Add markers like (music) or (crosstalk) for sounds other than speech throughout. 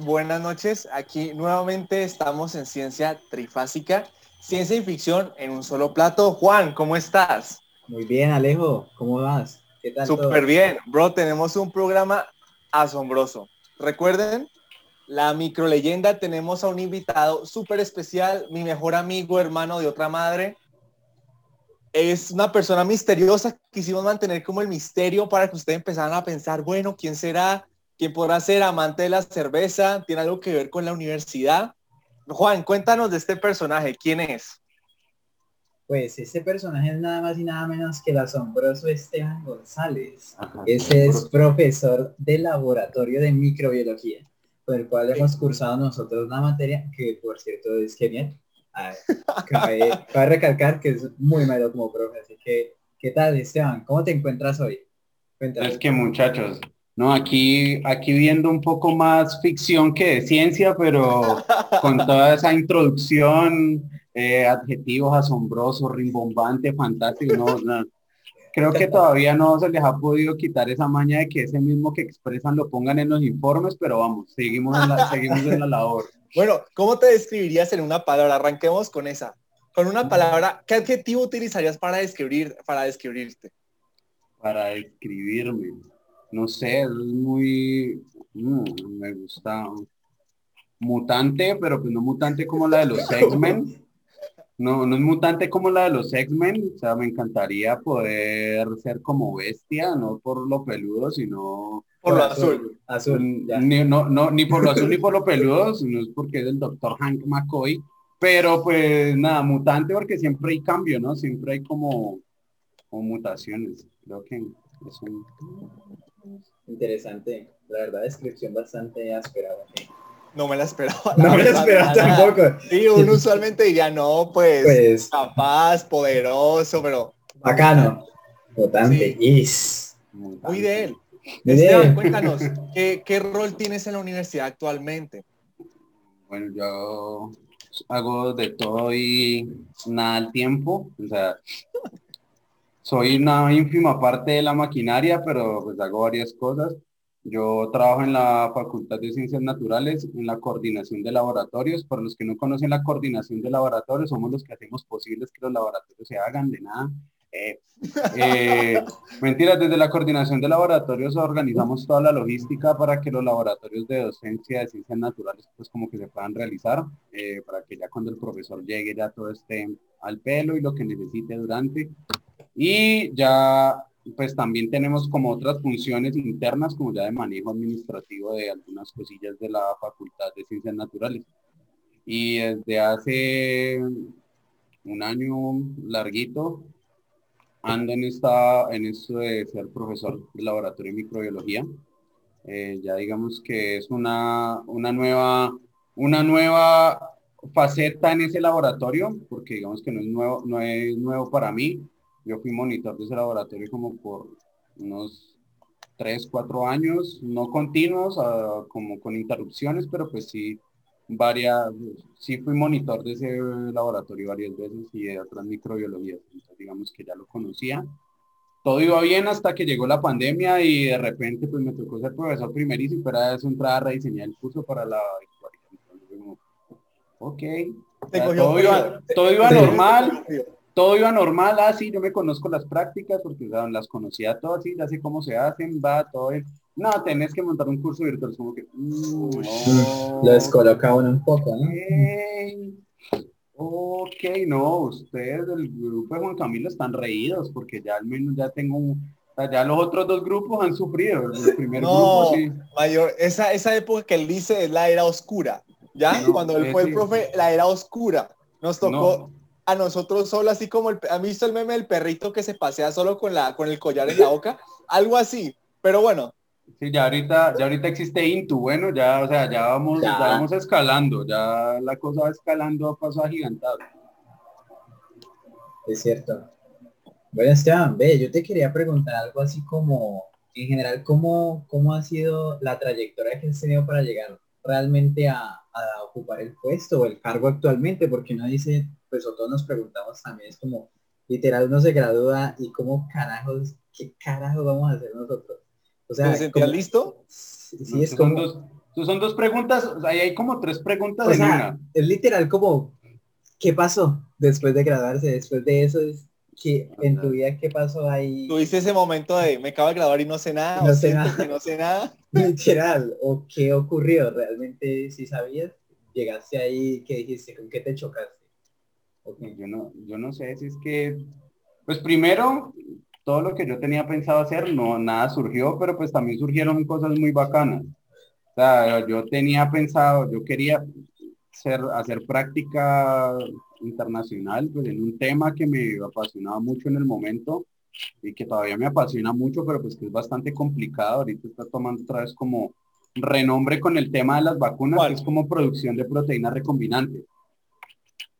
buenas noches. Aquí nuevamente estamos en Ciencia Trifásica, Ciencia y Ficción en un solo plato. Juan, ¿cómo estás? Muy bien, Alejo. ¿Cómo vas? ¿Qué tal? Súper bien. Bro, tenemos un programa asombroso. Recuerden, la micro leyenda, tenemos a un invitado súper especial, mi mejor amigo, hermano de otra madre. Es una persona misteriosa. Quisimos mantener como el misterio para que ustedes empezaran a pensar, bueno, ¿quién será? ¿Quién podrá ser amante de la cerveza? ¿Tiene algo que ver con la universidad? Juan, cuéntanos de este personaje. ¿Quién es? Pues este personaje es nada más y nada menos que el asombroso Esteban González. Ese es profesor de laboratorio de microbiología, con el cual hemos cursado nosotros una materia que, por cierto, es genial. (laughs) cabe, recalcar que es muy malo como profe, así que, ¿qué tal Esteban? ¿Cómo te encuentras hoy? Es que muchachos, no, aquí, aquí viendo un poco más ficción que de ciencia, pero con (laughs) toda esa introducción, eh, adjetivos asombrosos, rimbombante, fantástico, no, creo que todavía no se les ha podido quitar esa maña de que ese mismo que expresan lo pongan en los informes, pero vamos, seguimos en la, seguimos en la labor. (laughs) Bueno, ¿cómo te describirías en una palabra? Arranquemos con esa. Con una palabra, ¿qué adjetivo utilizarías para describir, para describirte? Para describirme no sé, es muy, mm, me gusta mutante, pero pues no mutante como la de los (laughs) X-Men. No, no es mutante como la de los X-Men, o sea, me encantaría poder ser como bestia, no por lo peludo, sino por lo azul. azul ni, no, no, ni por lo azul ni por lo (laughs) peludo, sino es porque es el doctor Hank McCoy. Pero pues nada, mutante porque siempre hay cambio, ¿no? Siempre hay como, como mutaciones. Creo que es un... Interesante. La verdad, descripción bastante áspera. No me la esperaba. (laughs) No me la esperaba tampoco. Sí, uno usualmente diría, no, pues, pues, capaz, poderoso, pero... Bacano. Votante. Muy de él. Esteban, cuéntanos, (laughs) ¿qué, ¿qué rol tienes en la universidad actualmente? Bueno, yo hago de todo y nada al tiempo. O sea, soy una ínfima parte de la maquinaria, pero pues hago varias cosas. Yo trabajo en la Facultad de Ciencias Naturales, en la coordinación de laboratorios. Para los que no conocen la coordinación de laboratorios, somos los que hacemos posibles que los laboratorios se hagan de nada. Eh, eh, (laughs) mentira, desde la coordinación de laboratorios organizamos toda la logística para que los laboratorios de docencia de ciencias naturales pues como que se puedan realizar, eh, para que ya cuando el profesor llegue ya todo esté al pelo y lo que necesite durante. Y ya pues también tenemos como otras funciones internas, como ya de manejo administrativo de algunas cosillas de la Facultad de Ciencias Naturales. Y desde hace un año larguito ando en, esta, en esto de ser profesor de laboratorio de microbiología. Eh, ya digamos que es una, una, nueva, una nueva faceta en ese laboratorio, porque digamos que no es nuevo, no es nuevo para mí. Yo fui monitor de ese laboratorio como por unos 3, 4 años, no continuos, ah, como con interrupciones, pero pues sí, varias, sí fui monitor de ese laboratorio varias veces y de otras microbiologías, entonces digamos que ya lo conocía. Todo iba bien hasta que llegó la pandemia y de repente pues me tocó ser profesor primerísimo, pero era eso entrar a rediseñar el curso para la ok, todo, iba, todo iba normal, todo iba normal, así ah, yo me conozco las prácticas porque las conocía todas, así, ya sé cómo se hacen, va, todo bien. No, tenés que montar un curso virtual, como que... Mm, Lo (laughs) descoloca uno un poco, ¿no? Ok, no, ustedes del grupo de Juan Camilo están reídos porque ya al menos ya tengo un, ya los otros dos grupos han sufrido. El (laughs) primer no, grupo, mayor, esa, esa época que él dice es la era oscura. Ya, cuando él fue el profe, la era oscura. Nos tocó a nosotros solo, así como el, ¿han visto el meme del perrito que se pasea solo con, la, con el collar en la boca? Algo así, pero bueno. Sí, ya ahorita, ya ahorita existe Intu, bueno, ya, o sea, ya vamos, ya. vamos escalando, ya la cosa va escalando a paso agigantado. Es cierto. Bueno, Esteban, ve, yo te quería preguntar algo así como, en general, ¿cómo, cómo ha sido la trayectoria que has tenido para llegar realmente a, a ocupar el puesto o el cargo actualmente? Porque uno dice, pues o todos nos preguntamos también, es como, literal uno se gradúa y cómo carajos, qué carajos vamos a hacer nosotros. O sea, ¿Te listo? Sí, es como... son dos preguntas, ahí hay como tres preguntas en una. Es literal como, ¿qué pasó después de graduarse? Después de eso, ¿qué, en tu vida qué pasó ahí? Tuviste ese momento de, me acabo de graduar y no sé nada, no sé nada. no sé nada. (laughs) Literal, o qué ocurrió, realmente si sabías, llegaste ahí, ¿qué dijiste? ¿Con qué te chocaste? Yo, no, yo no sé si es que, pues primero, todo lo que yo tenía pensado hacer, no, nada surgió, pero pues también surgieron cosas muy bacanas. O sea, yo tenía pensado, yo quería hacer, hacer práctica internacional, pues en un tema que me apasionaba mucho en el momento y que todavía me apasiona mucho, pero pues que es bastante complicado. Ahorita está tomando otra vez como renombre con el tema de las vacunas, que es como producción de proteínas recombinantes.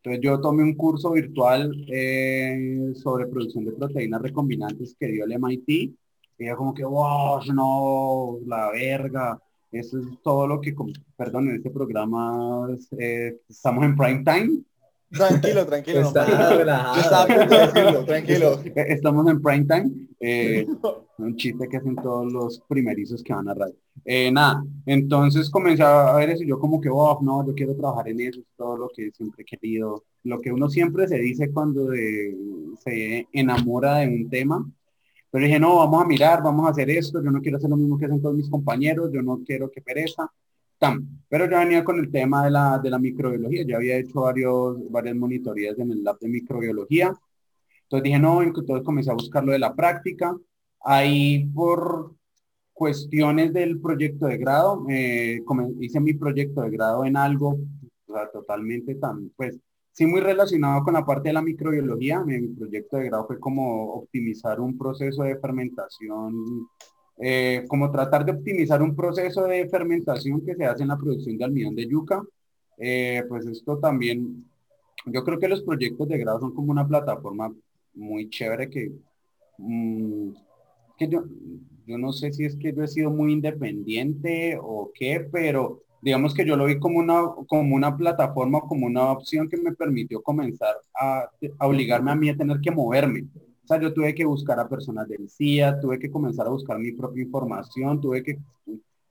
Entonces yo tomé un curso virtual eh, sobre producción de proteínas recombinantes que dio el MIT. Y yo como que, wow, no, la verga. Eso es todo lo que, perdón, en este programa eh, estamos en prime time. Tranquilo, tranquilo. tranquilo. Estamos en prime time. Eh, (laughs) un chiste que hacen todos los primerizos que van a radio. Eh, nada, entonces comencé a ver eso y yo como que, oh, no, yo quiero trabajar en eso, es todo lo que siempre he querido. Lo que uno siempre se dice cuando se enamora de un tema. Pero dije, no, vamos a mirar, vamos a hacer esto, yo no quiero hacer lo mismo que hacen todos mis compañeros, yo no quiero que pereza. Pero ya venía con el tema de la, de la microbiología, ya había hecho varios, varias monitorías en el lab de microbiología. Entonces dije, no, entonces comencé a buscar lo de la práctica. Ahí por cuestiones del proyecto de grado, eh, hice mi proyecto de grado en algo totalmente tan, pues, sí muy relacionado con la parte de la microbiología. Mi, mi proyecto de grado fue como optimizar un proceso de fermentación eh, como tratar de optimizar un proceso de fermentación que se hace en la producción de almidón de yuca. Eh, pues esto también, yo creo que los proyectos de grado son como una plataforma muy chévere que, mm, que yo, yo no sé si es que yo he sido muy independiente o qué, pero digamos que yo lo vi como una, como una plataforma, como una opción que me permitió comenzar a, a obligarme a mí a tener que moverme yo tuve que buscar a personas del CIA, tuve que comenzar a buscar mi propia información, tuve que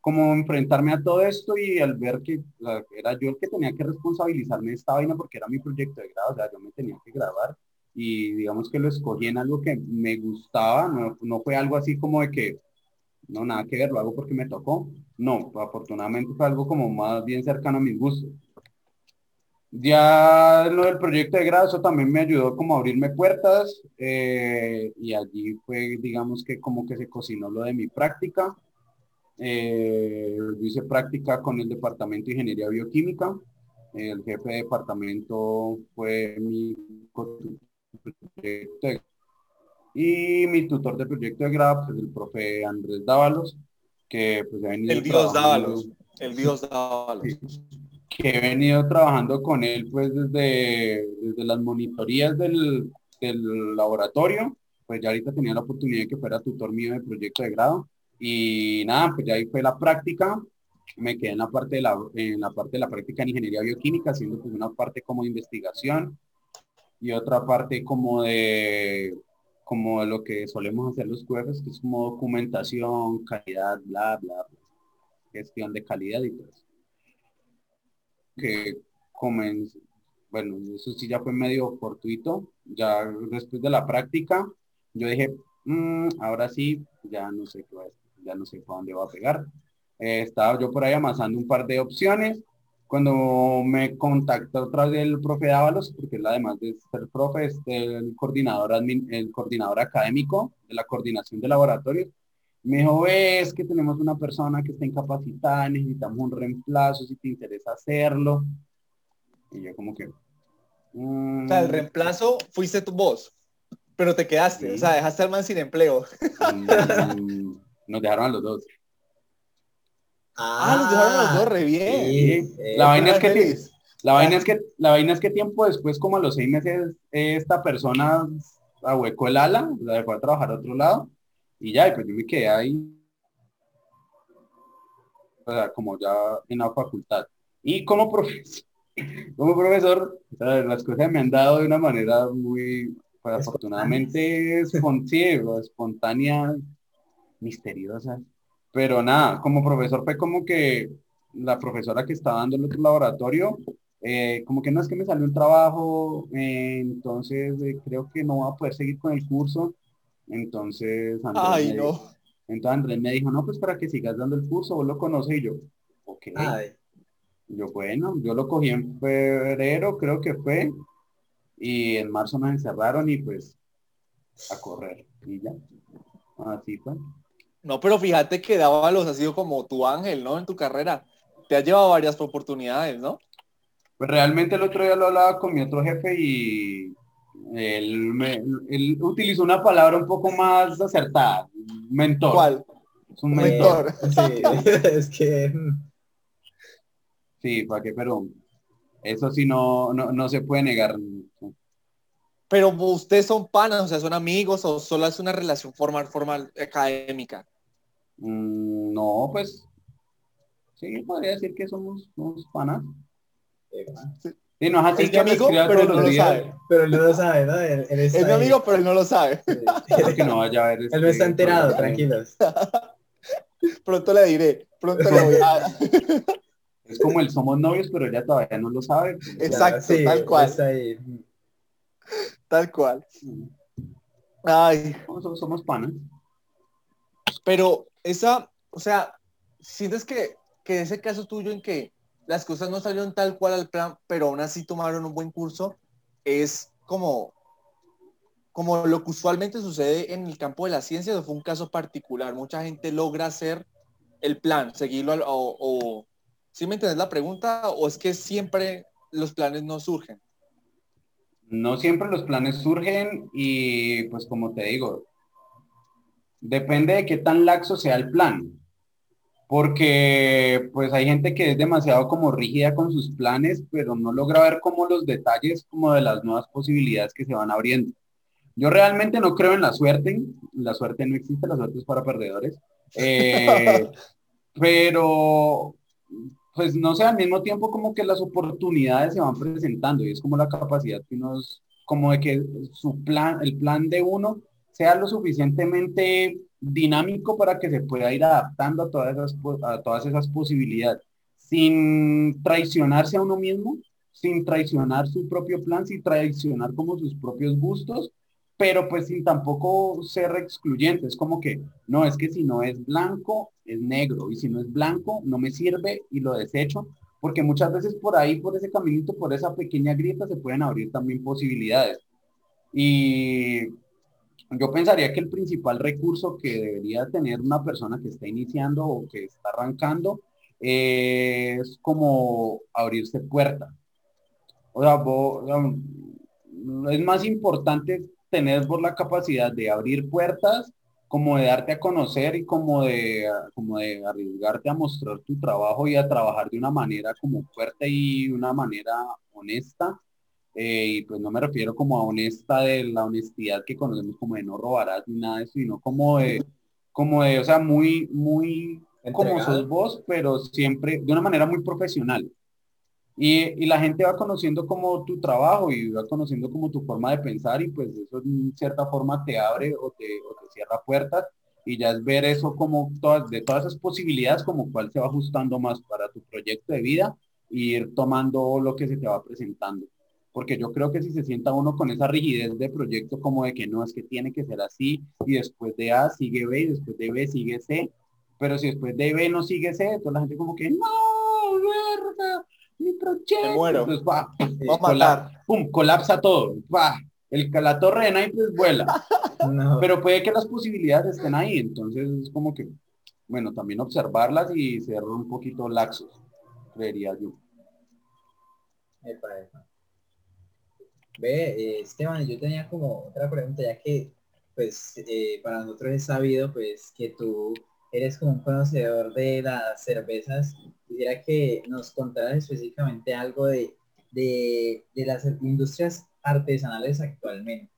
como enfrentarme a todo esto y al ver que era yo el que tenía que responsabilizarme de esta vaina porque era mi proyecto de grado, o sea, yo me tenía que grabar y digamos que lo escogí en algo que me gustaba, no, no fue algo así como de que, no, nada que ver, lo hago porque me tocó, no, afortunadamente fue algo como más bien cercano a mis gustos. Ya lo del proyecto de grado, eso también me ayudó como a abrirme puertas eh, y allí fue, digamos que como que se cocinó lo de mi práctica. Eh, hice práctica con el Departamento de Ingeniería Bioquímica. el jefe de departamento fue mi proyecto y mi tutor de proyecto de grado, pues el profe Andrés Dávalos, que pues ha El Dios Dávalos. El Dios Dávalos que he venido trabajando con él pues desde, desde las monitorías del, del, laboratorio, pues ya ahorita tenía la oportunidad de que fuera tutor mío de proyecto de grado y nada, pues ya ahí fue la práctica, me quedé en la parte de la, en la parte de la práctica en ingeniería bioquímica, haciendo pues una parte como de investigación y otra parte como de como de lo que solemos hacer los QFs, que es como documentación, calidad, bla, bla, bla gestión de calidad y todo eso que comenzó, bueno, eso sí ya fue medio fortuito, ya después de la práctica, yo dije, mm, ahora sí, ya no sé qué ya no sé por dónde va a pegar. Eh, estaba yo por ahí amasando un par de opciones, cuando me contactó otra vez el profe Dávalos, porque él además de ser profe, es el coordinador, el coordinador académico de la coordinación de laboratorios, me dijo, ves que tenemos una persona que está incapacitada, necesitamos un reemplazo, si te interesa hacerlo. Y yo como que... O sea, el mm". reemplazo fuiste tu voz, pero te quedaste, o sea, dejaste al man sin empleo. Mm, nos dejaron a los dos. Ah, nos dejaron a los dos, re bien. la vaina es que... La vaina, es que, la vaina es que tiempo después, como a los seis meses, esta persona ahuecó el ala, la dejó a trabajar a otro lado y ya, pues yo me quedé ahí, o sea, como ya en la facultad. Y como profesor, (laughs) como profesor, las cosas me han dado de una manera muy, pues, afortunadamente espontánea, misteriosa. Pero nada, como profesor fue como que la profesora que está dando el otro laboratorio, eh, como que no es que me salió un trabajo, eh, entonces creo que no voy a poder seguir con el curso. Entonces, Ay, no. entonces Andrés me dijo, no, pues para que sigas dando el curso, vos lo conoces y yo, ok. Yo, bueno, yo lo cogí en febrero, creo que fue, y en marzo me encerraron y pues a correr, y ya. Así fue. No, pero fíjate que Dávalos ha sido como tu ángel, ¿no? En tu carrera. Te ha llevado varias oportunidades, ¿no? Pues realmente el otro día lo hablaba con mi otro jefe y él, me, utilizó una palabra un poco más acertada, mentor. ¿Cuál? Es un mentor. Sí, (laughs) es que... Sí, para qué, pero eso sí no, no, se puede negar. Pero ustedes son panas, o sea, son amigos o solo es una relación formal, formal académica. Mm, no, pues sí, podría decir que somos, somos panas. Sí, no es así que amigo, pero no lo sabe. Pero él no lo sabe, ¿no? es mi amigo, pero él no lo sabe. que no vaya a ver Él no está enterado, tranquilos. (laughs) pronto le diré, pronto le voy a... Es como el somos novios, pero ella todavía no lo sabe. Exacto, tal cual. Tal cual. Ay. Somos, somos panas. Pero esa, o sea, sientes que, que ese caso tuyo en que las cosas no salieron tal cual al plan, pero aún así tomaron un buen curso, es como, como lo que usualmente sucede en el campo de la ciencia, fue un caso particular. Mucha gente logra hacer el plan, seguirlo o, o ¿sí me entiendes la pregunta? ¿O es que siempre los planes no surgen? No siempre los planes surgen y pues como te digo, depende de qué tan laxo sea el plan porque pues hay gente que es demasiado como rígida con sus planes, pero no logra ver como los detalles como de las nuevas posibilidades que se van abriendo. Yo realmente no creo en la suerte, la suerte no existe, la suerte es para perdedores, eh, (laughs) pero pues no sé, al mismo tiempo como que las oportunidades se van presentando y es como la capacidad que uno como de que su plan, el plan de uno sea lo suficientemente dinámico para que se pueda ir adaptando a todas esas, a todas esas posibilidades, sin traicionarse a uno mismo, sin traicionar su propio plan, sin traicionar como sus propios gustos, pero pues sin tampoco ser excluyente. Es como que, no, es que si no es blanco, es negro, y si no es blanco, no me sirve y lo desecho, porque muchas veces por ahí, por ese caminito, por esa pequeña grieta, se pueden abrir también posibilidades. Y yo pensaría que el principal recurso que debería tener una persona que está iniciando o que está arrancando es como abrirse puertas. O sea, es más importante tener por la capacidad de abrir puertas, como de darte a conocer y como de, como de arriesgarte a mostrar tu trabajo y a trabajar de una manera como fuerte y una manera honesta, eh, y pues no me refiero como a honesta de la honestidad que conocemos como de no robarás ni nada de eso, sino como de, como de, o sea, muy, muy como sos vos, pero siempre de una manera muy profesional. Y, y, la gente va conociendo como tu trabajo y va conociendo como tu forma de pensar y pues eso en cierta forma te abre o te, o te cierra puertas y ya es ver eso como todas, de todas esas posibilidades como cuál se va ajustando más para tu proyecto de vida e ir tomando lo que se te va presentando porque yo creo que si se sienta uno con esa rigidez de proyecto como de que no, es que tiene que ser así, y después de A sigue B, y después de B sigue C, pero si después de B no sigue C, entonces la gente como que, no, verdad, mi proyecto, muero. entonces va, colapsa, pum, colapsa todo, va, el, la torre de naipes vuela, (laughs) pero puede que las posibilidades estén ahí, entonces es como que, bueno, también observarlas y ser un poquito laxos, creería yo. Ve, eh, Esteban, yo tenía como otra pregunta, ya que pues eh, para nosotros es sabido pues que tú eres como un conocedor de las cervezas. Quisiera que nos contaras específicamente algo de, de, las industrias artesanales actualmente.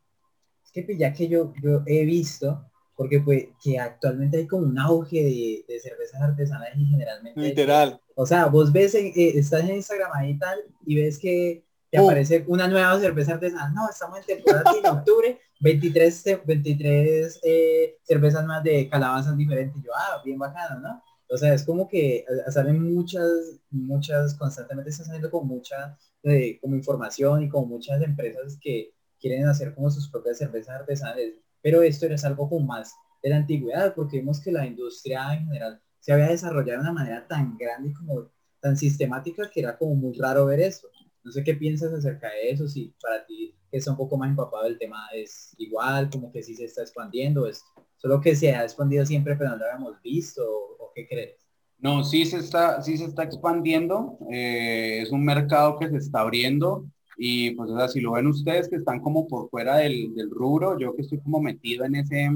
Es que pues, ya que yo, yo he visto, porque pues que actualmente hay como un auge de, cervezas artesanales y generalmente... Literal. o sea, vos ves, eh, estás en Instagram ahí y tal, y ves que y aparece una nueva cerveza artesanal. No, estamos en temporada en octubre, 23, 23 eh, cervezas más de calabazas diferentes. yo, ah, bien bacano, ¿no? O sea, es como que eh, salen muchas, muchas, constantemente está saliendo con mucha eh, como información y con muchas empresas que quieren hacer como sus propias cervezas artesanales. Pero esto es algo como más de la antigüedad, porque vimos que la industria en general se había desarrollado de una manera tan grande y como tan sistemática que era como muy raro ver eso. No sé qué piensas acerca de eso, si para ti que está un poco más empapado el tema es igual, como que sí se está expandiendo, es solo que se ha expandido siempre pero no lo habíamos visto, o, qué crees? No, sí se está, sí se está expandiendo, eh, es un mercado que se está abriendo y pues o sea, si lo ven ustedes que están como por fuera del, del rubro, yo que estoy como metido en ese,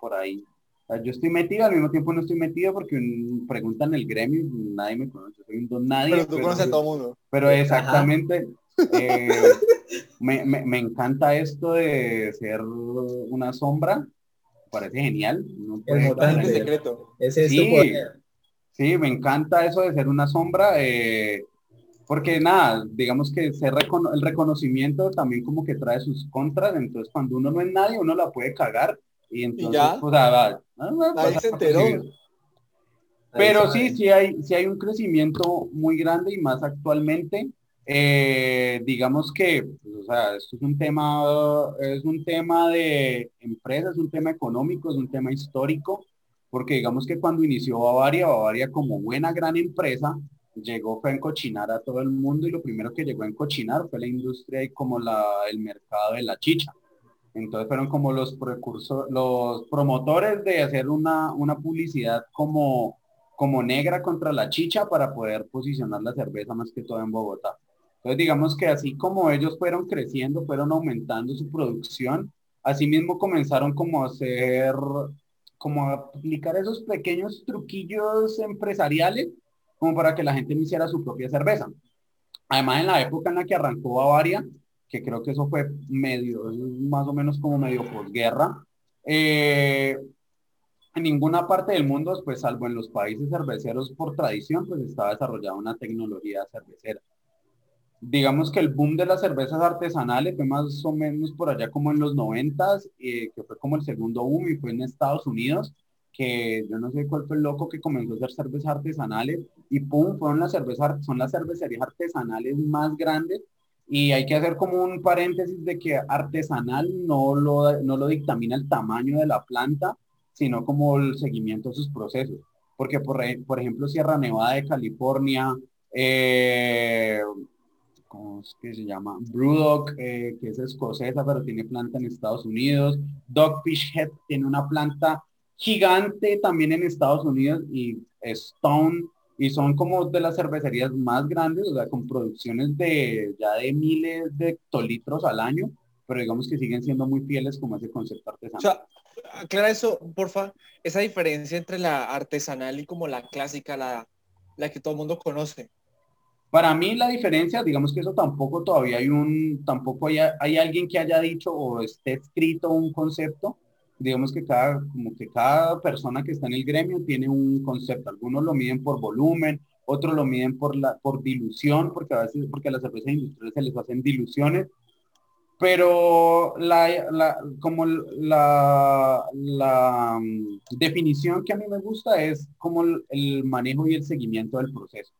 por ahí, yo estoy metido, al mismo tiempo no estoy metido porque preguntan el gremio, nadie me conoce, soy un don nadie. Pero tú conoces a todo mundo. Pero exactamente, (laughs) eh, me, me, encanta esto de ser una sombra, parece genial. el secreto. Ese es sí, sí, me encanta eso de ser una sombra. Eh, porque nada, digamos que ser el reconocimiento también como que trae sus contras, entonces cuando uno no es nadie, uno la puede cagar y entonces, pues, ah, Ahí se enteró. Pero sí, sí hay, sí hay un crecimiento muy grande y más actualmente. Eh, digamos que, pues, o sea, esto es un tema, es un tema de empresa, es un tema económico, es un tema histórico, porque digamos que cuando inició Bavaria, Bavaria como buena gran empresa, llegó fue a encochinar a todo el mundo y lo primero que llegó a encochinar fue la industria y como la, el mercado de la chicha. Entonces fueron como los precursos, los promotores de hacer una, una publicidad como, como negra contra la chicha para poder posicionar la cerveza más que todo en Bogotá. Entonces digamos que así como ellos fueron creciendo, fueron aumentando su producción, asimismo comenzaron como a hacer, como a aplicar esos pequeños truquillos empresariales como para que la gente no hiciera su propia cerveza. Además, en la época en la que arrancó Bavaria, que creo que eso fue medio, más o menos como medio posguerra. Eh, en ninguna parte del mundo, pues salvo en los países cerveceros por tradición, pues estaba desarrollada una tecnología cervecera. Digamos que el boom de las cervezas artesanales fue más o menos por allá como en los noventas, eh, que fue como el segundo boom y fue en Estados Unidos, que yo no sé cuál fue el loco que comenzó a hacer cervezas artesanales y pum, fueron las cervezas, son las cervecerías artesanales más grandes y hay que hacer como un paréntesis de que artesanal no lo, no lo dictamina el tamaño de la planta, sino como el seguimiento de sus procesos. Porque, por, por ejemplo, Sierra Nevada de California, eh, ¿cómo es que se llama? Brewdog, eh, que es escocesa, pero tiene planta en Estados Unidos. Dogfish Head tiene una planta gigante también en Estados Unidos y Stone y son como de las cervecerías más grandes, o sea, con producciones de ya de miles de hectolitros al año, pero digamos que siguen siendo muy fieles como ese concepto artesanal. O sea, aclara eso, porfa, esa diferencia entre la artesanal y como la clásica, la, la que todo el mundo conoce. Para mí la diferencia, digamos que eso tampoco todavía hay un, tampoco hay, hay alguien que haya dicho o esté escrito un concepto, digamos que cada, como que cada persona que está en el gremio tiene un concepto. Algunos lo miden por volumen, otros lo miden por la por dilución, porque a veces porque las cervezas industriales se les hacen diluciones. Pero la, la como la, la mm, definición que a mí me gusta es como el, manejo y el seguimiento del proceso.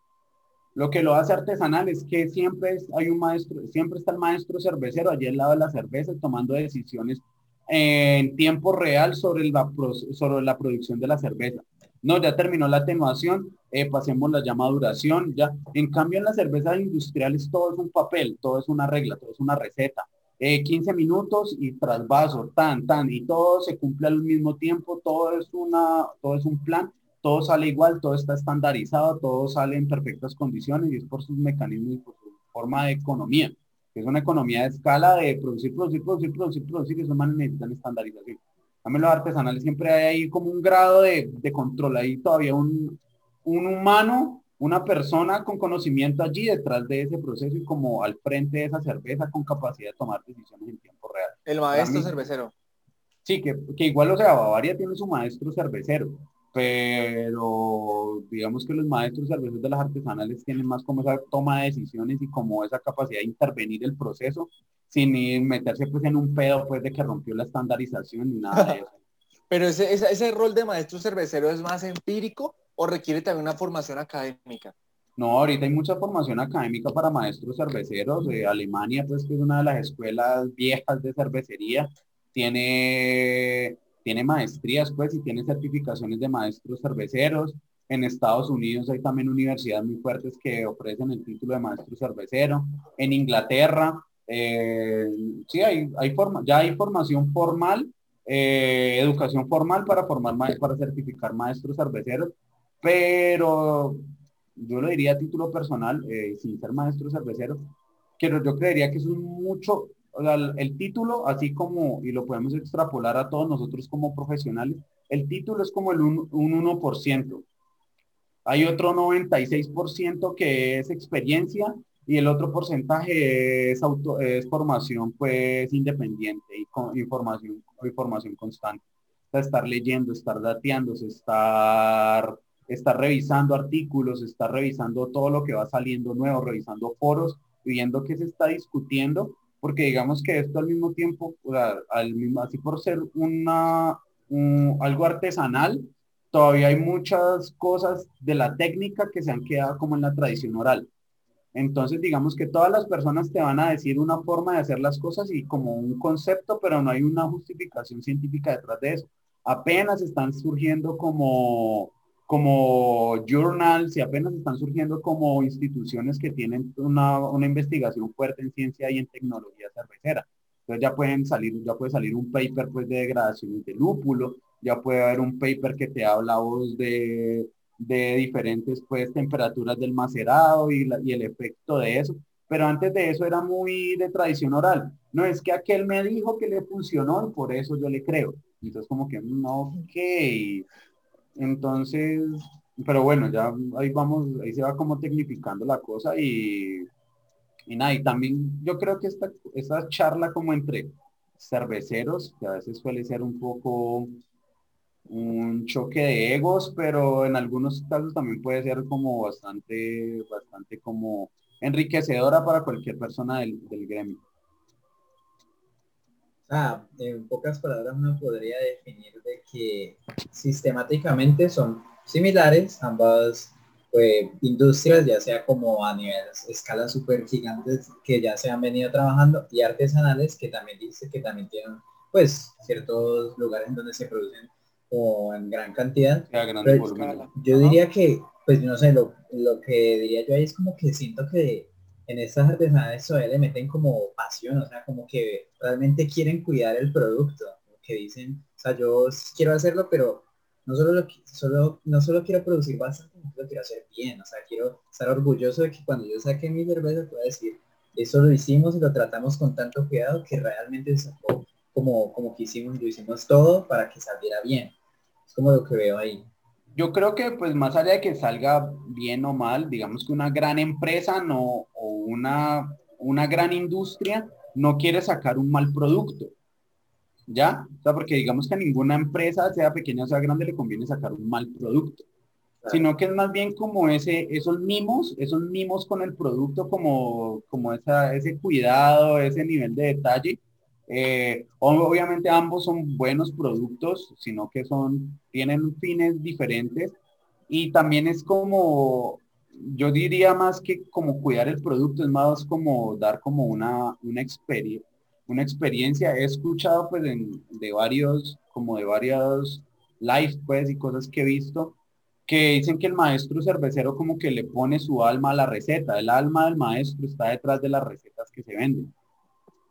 Lo que lo hace artesanal es que siempre hay un maestro, siempre está el maestro cervecero allí al lado de la cerveza tomando decisiones en tiempo real sobre la, sobre la producción de la cerveza. No, ya terminó la atenuación, eh, pasemos la llama duración, ya. En cambio, en las cervezas industriales todo es un papel, todo es una regla, todo es una receta. 15 eh, minutos y trasvaso, tan, tan, y todo se cumple al mismo tiempo, todo es, una, todo es un plan, todo sale igual, todo está estandarizado, todo sale en perfectas condiciones y es por sus mecanismos y por su forma de economía es una economía de escala de producir, producir, producir, producir, producir, y esos manes necesitan estandarización. También los artesanales siempre hay ahí como un grado de, de control, ahí todavía un, un humano, una persona con conocimiento allí detrás de ese proceso y como al frente de esa cerveza con capacidad de tomar decisiones en tiempo real. El maestro cervecero. Sí, que, que igual, o sea, Bavaria tiene su maestro cervecero, pero digamos que los maestros cerveceros de las artesanales tienen más como esa toma de decisiones y como esa capacidad de intervenir el proceso sin meterse pues en un pedo pues de que rompió la estandarización ni nada de eso. (laughs) pero ese, ese, ese, rol de maestro cervecero es más empírico o requiere también una formación académica? No, ahorita hay mucha formación académica para maestros cerveceros. de Alemania, pues, que es una de las escuelas viejas de cervecería, tiene, tiene maestrías, pues, y tiene certificaciones de maestros cerveceros. En Estados Unidos hay también universidades muy fuertes que ofrecen el título de maestro cervecero. En Inglaterra, eh, sí, hay, hay forma, ya hay formación formal, eh, educación formal para formar para certificar maestros cerveceros, pero yo lo diría a título personal, eh, sin ser maestro cervecero, que yo creería que es mucho, el título, así como, y lo podemos extrapolar a todos nosotros como profesionales, el título es como el un, 1%. Hay otro 96% que es experiencia y el otro porcentaje es, auto, es formación pues independiente y con información, información constante. estar leyendo, estar dateándose, estar está revisando artículos, está revisando todo lo que va saliendo nuevo, revisando foros, viendo qué se está discutiendo, porque digamos que esto al mismo tiempo, al mismo, así por ser una, algo artesanal, todavía hay muchas cosas de la técnica que se han quedado como en la tradición oral. Entonces, digamos que todas las personas te van a decir una forma de hacer las cosas y como un concepto, pero no hay una justificación científica detrás de eso. Apenas están surgiendo como como journals y apenas están surgiendo como instituciones que tienen una, investigación fuerte en ciencia y en tecnología cervecera. Entonces ya pueden salir, ya puede salir un paper pues de degradación de lúpulo, ya puede haber un paper que te habla vos de, de diferentes pues temperaturas del macerado y, y el efecto de eso. Pero antes de eso era muy de tradición oral. No es que aquel me dijo que le funcionó por eso yo le creo. Entonces como que no, ok, entonces, pero bueno, ya ahí vamos, ahí se va como tecnificando la cosa y, y nada, y también yo creo que esta, esta charla como entre cerveceros, que a veces suele ser un poco un choque de egos, pero en algunos casos también puede ser como bastante, bastante como enriquecedora para cualquier persona del, del gremio. Ah, en pocas palabras uno podría definir de que sistemáticamente son similares ambas pues, industrias, ya sea como a nivel escala super gigantes que ya se han venido trabajando y artesanales que también dice que también tienen pues ciertos lugares en donde se producen o en gran cantidad. yo diría que, pues no sé, lo, lo que diría yo ahí es como que siento que en estas artesanales le meten como pasión, o sea, como que realmente quieren cuidar el producto, que dicen, o sea, yo quiero hacerlo, pero no solo, lo, solo, no solo quiero producir bastante, lo quiero hacer bien, o sea, quiero estar orgulloso de que cuando yo saque mi cerveza pueda decir, eso lo hicimos y lo tratamos con tanto cuidado que realmente sacó como, como que hicimos, lo hicimos todo para que saliera bien. Es como lo que veo ahí yo creo que pues más allá de que salga bien o mal, digamos que una gran empresa no, una, una gran industria no quiere sacar un mal producto. ¿Ya? O sea, porque digamos que a ninguna empresa, sea pequeña o sea grande, le conviene sacar un mal producto. Sino que es más bien como ese, esos mimos, esos mimos con el producto, como, como esa, ese cuidado, ese nivel de detalle, eh, obviamente ambos son buenos productos, sino que son, tienen fines diferentes y también es como, yo diría más que como cuidar el producto, es más como dar como una, una, experiencia una experiencia. He escuchado pues de varios, como de varios lives pues y cosas que he visto, que dicen que el maestro cervecero como que le pone su alma a la receta, el alma del maestro está detrás de las recetas que se venden.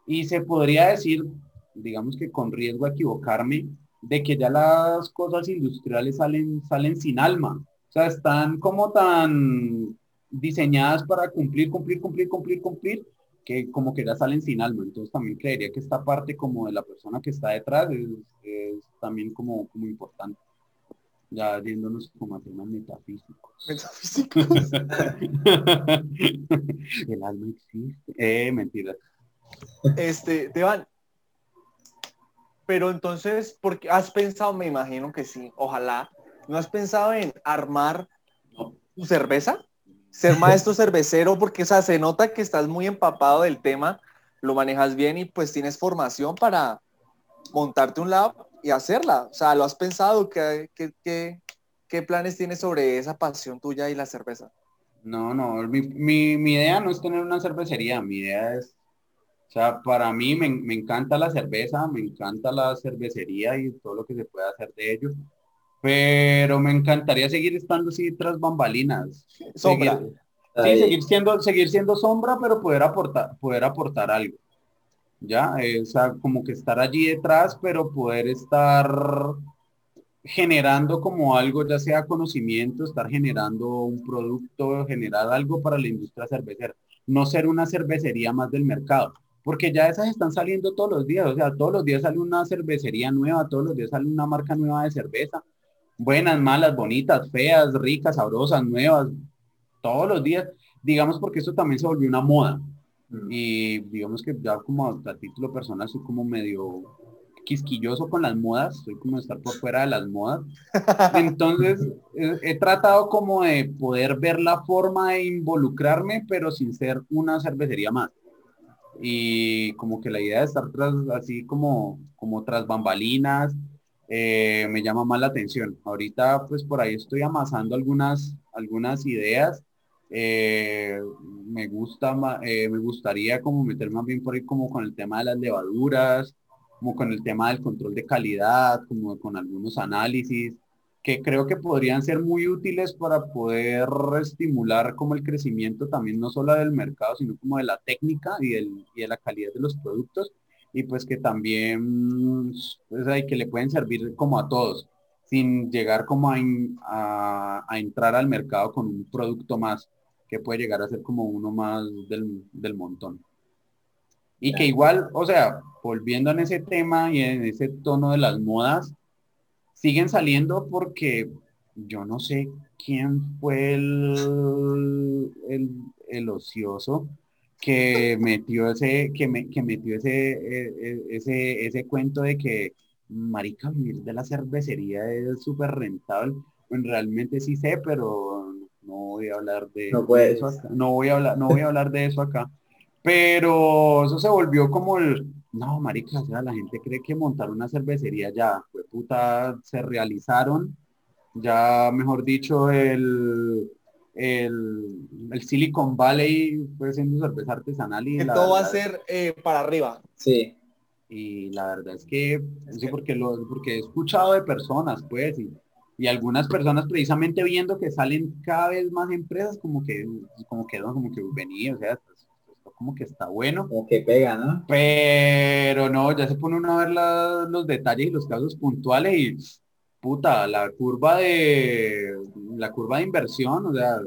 Y se podría decir, digamos que con riesgo a equivocarme, de que ya las cosas industriales salen, salen sin alma. O sea, están como tan diseñadas para cumplir, cumplir, cumplir, cumplir, cumplir, que como que ya salen sin alma. Entonces también creería que esta parte como de la persona que está detrás es, también como, como importante. Ya yéndonos como a temas metafísicos. Metafísicos. (laughs) El alma existe. Eh, mentira. Este, Teban, pero entonces, porque has pensado, me imagino que sí, ojalá, ¿no has pensado en armar tu cerveza? Ser maestro (laughs) cervecero, porque o se nota que estás muy empapado del tema, lo manejas bien y pues tienes formación para montarte un lab y hacerla. O sea, ¿lo has pensado? ¿Qué, qué, ¿qué planes tienes sobre esa pasión tuya y la cerveza? No, no, mi, idea no es tener una cervecería, mi idea es, o sea, para mí me, encanta la cerveza, me encanta la cervecería y todo lo que se puede hacer de ello, pero me encantaría seguir estando así tras bambalinas. Sombra. sí, seguir siendo, seguir siendo sombra, pero poder aportar, poder aportar algo. Ya, o sea, como que estar allí detrás, pero poder estar generando como algo, ya sea conocimiento, estar generando un producto, generar algo para la industria cervecera, no ser una cervecería más del mercado, porque ya esas están saliendo todos los días, o sea, todos los días sale una cervecería nueva, todos los días sale una marca nueva de cerveza, buenas, malas, bonitas, feas, ricas, sabrosas, nuevas, todos los días, digamos porque esto también se volvió una moda. Mm. Y digamos que ya como a título personal soy como medio quisquilloso con las modas, soy como estar por fuera de las modas. (laughs) Entonces, he, tratado como de poder ver la forma de involucrarme, pero sin ser una cervecería más. Y como que la idea de estar tras, así como, como tras bambalinas, eh, me llama más la atención. Ahorita, pues por ahí estoy amasando algunas, algunas ideas. Eh, me gusta, eh, me gustaría como meter más bien por ahí como con el tema de las levaduras, como con el tema del control de calidad, como con algunos análisis, que creo que podrían ser muy útiles para poder estimular como el crecimiento también no solo del mercado, sino como de la técnica y, de la calidad de los productos, y pues que también pues, hay que le pueden servir como a todos, sin llegar como a, entrar al mercado con un producto más, que puede llegar a ser como uno más del, del montón. Y que igual, o sea, volviendo en ese tema y en ese tono de las modas, siguen saliendo porque yo no sé quién fue el, el, ocioso que metió ese, que, me, que metió ese, e, e, ese, ese cuento de que marica vivir de la cervecería es súper rentable. realmente sí sé, pero no voy a hablar de, eso No voy a hablar, no voy a hablar de eso acá. Pero eso se volvió como el, no, marica, o sea, la gente cree que montar una cervecería ya, fue puta, se realizaron, ya, mejor dicho, el, el, Silicon Valley fue siendo cerveza artesanal y... todo va a ser eh, para arriba. Sí. Y la verdad es que, sí, porque, lo, porque he escuchado de personas, pues, y, y algunas personas precisamente viendo que salen cada vez más empresas como que como que como que venía o sea como que está bueno. Como que pega, ¿no? Pero no, ya se pone uno a ver los detalles y los casos puntuales y puta, la curva de la curva de inversión, o sea,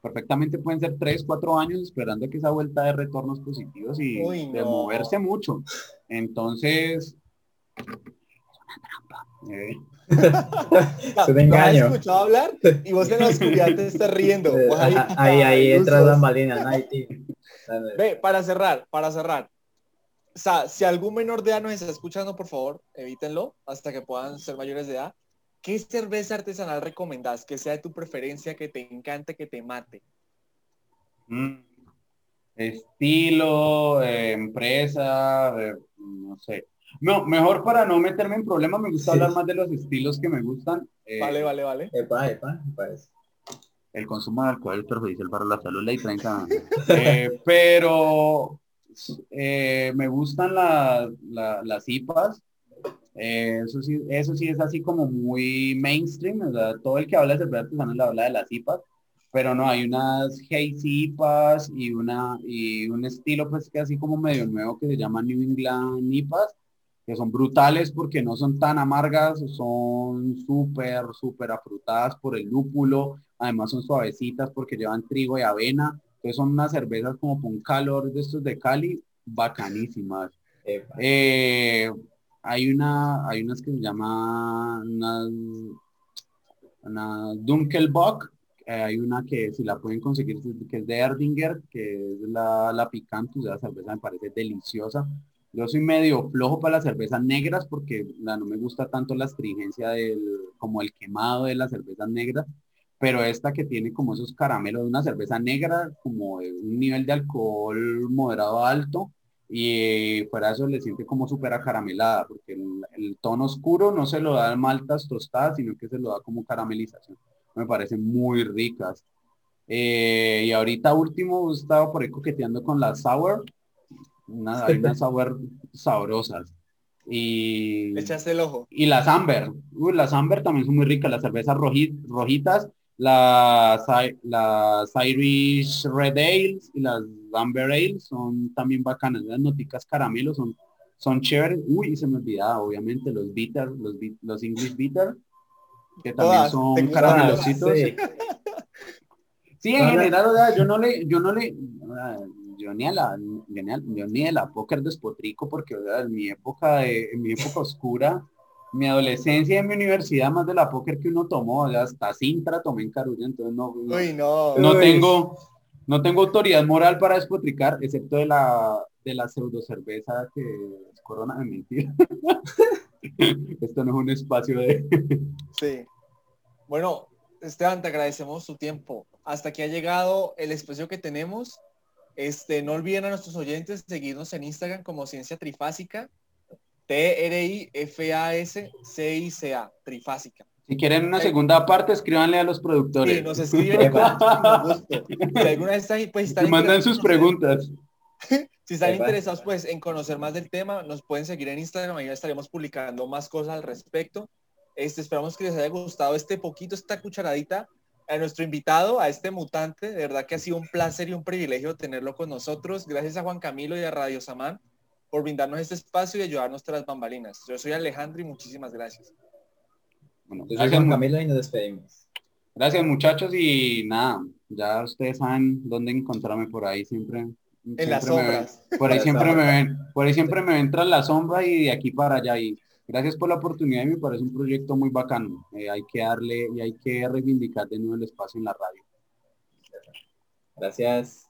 perfectamente pueden ser tres, cuatro años esperando que esa vuelta de retornos positivos y de moverse mucho. Entonces, es una trampa. (laughs) Eh. engaño. ¿Has escuchado hablar? Y vos en la oscuridad te estás riendo. (laughs) ahí, ahí, ahí entra la malina, Ve, para cerrar, para cerrar. O sea, si algún menor de edad nos está escuchando, por favor, evítenlo hasta que puedan ser mayores de edad. ¿Qué cerveza artesanal recomendás? Que sea de tu preferencia, que te encante, que te mate. Mm. Estilo, eh, empresa, eh, no sé. No, mejor para no meterme en problemas, me gusta hablar más de los estilos que me gustan. Eh, vale, vale, vale. Epa, epa, epa el consumo de alcohol es perjudicial para la salud, ley 30. (laughs) Eh, pero eh, me gustan las IPAs. Eh, eso, sí, eso sí es así como muy mainstream. todo el que habla de cerveza artesanal habla de las IPAs. Pero no, hay unas hazy IPAs y, una, y un estilo pues que así como medio nuevo que se llama New England IPAs que son brutales porque no son tan amargas, son súper, súper afrutadas por el lúpulo, además son suavecitas porque llevan trigo y avena, entonces son unas cervezas como con calor de estos de Cali, bacanísimas. Eh, hay una, hay unas que se llaman una, una Dunkelbock, eh, hay una que si la pueden conseguir que es de Erdinger, que es la, la picante, la cerveza me parece deliciosa. Yo soy medio flojo para las cervezas negras porque no me gusta tanto la astringencia del, como el quemado de las cervezas negras, pero esta que tiene como esos caramelos de una cerveza negra, como un nivel de alcohol moderado alto, y fuera de eso le siente como súper acaramelada, porque el, tono oscuro no se lo da maltas tostadas, sino que se lo da como caramelización. me parecen muy ricas. Eh, y ahorita último estaba por ahí coqueteando con las sour. Una, hay unas (laughs) sour sabrosas. Y, Echaste el ojo. y las amber. Uy, las amber también son muy ricas. Las cervezas roji- rojitas, las, las Irish Red Ales y las Amber Ales son también bacanas. Las noticas caramelo son, son chéveres. Uy, se me olvidaba, obviamente, los bitter, los, los English bitter, que también son caramelositos. Sí. Sí, en general, o sea, yo no le, yo no le, ah, yo ni a la, yo ni a, yo ni a la póker despotrico porque, en mi época de, en mi época oscura, mi adolescencia y mi universidad, más de la póker que uno tomó, sea, hasta Sintra tomé en Carulla, entonces no, no, Uy, no. no Uy. tengo, no tengo autoridad moral para despotricar, excepto de la, de la pseudo cerveza que es corona de mentira. (laughs) Esto no es un espacio de, (laughs) Sí. Bueno, Esteban, te agradecemos tu tiempo. Hasta aquí ha llegado el espacio que tenemos. Este, no olviden a nuestros oyentes seguirnos en Instagram como Ciencia Trifásica, T-R-I-F-A-S-C-I-C-A, Trifásica. si quieren una segunda parte, escríbanle a los productores. Sí, nos escriben y. Si alguna vez están, pues, están mandan sus preguntas. (laughs) Si están interesados pues en conocer más del tema, nos pueden seguir en Instagram, ahí estaremos publicando más cosas al respecto. Este, esperamos que les haya gustado este poquito, esta cucharadita a nuestro invitado, a este mutante. De verdad que ha sido un placer y un privilegio tenerlo con nosotros. Gracias a Juan Camilo y a Radio Samán por brindarnos este espacio y ayudarnos tras bambalinas. Yo soy Alejandro y muchísimas gracias. Bueno, Yo gracias, Camilo y nos despedimos. gracias muchachos y nada, ya ustedes saben dónde encontrarme por ahí siempre. En las siempre me ven. sombras. Por ahí (laughs) siempre me ven, por ahí siempre me ven tras la sombra y de aquí para allá. Y gracias por la oportunidad y me parece un proyecto muy bacano. Eh, hay que darle y hay que reivindicar de nuevo el espacio en la radio. Gracias.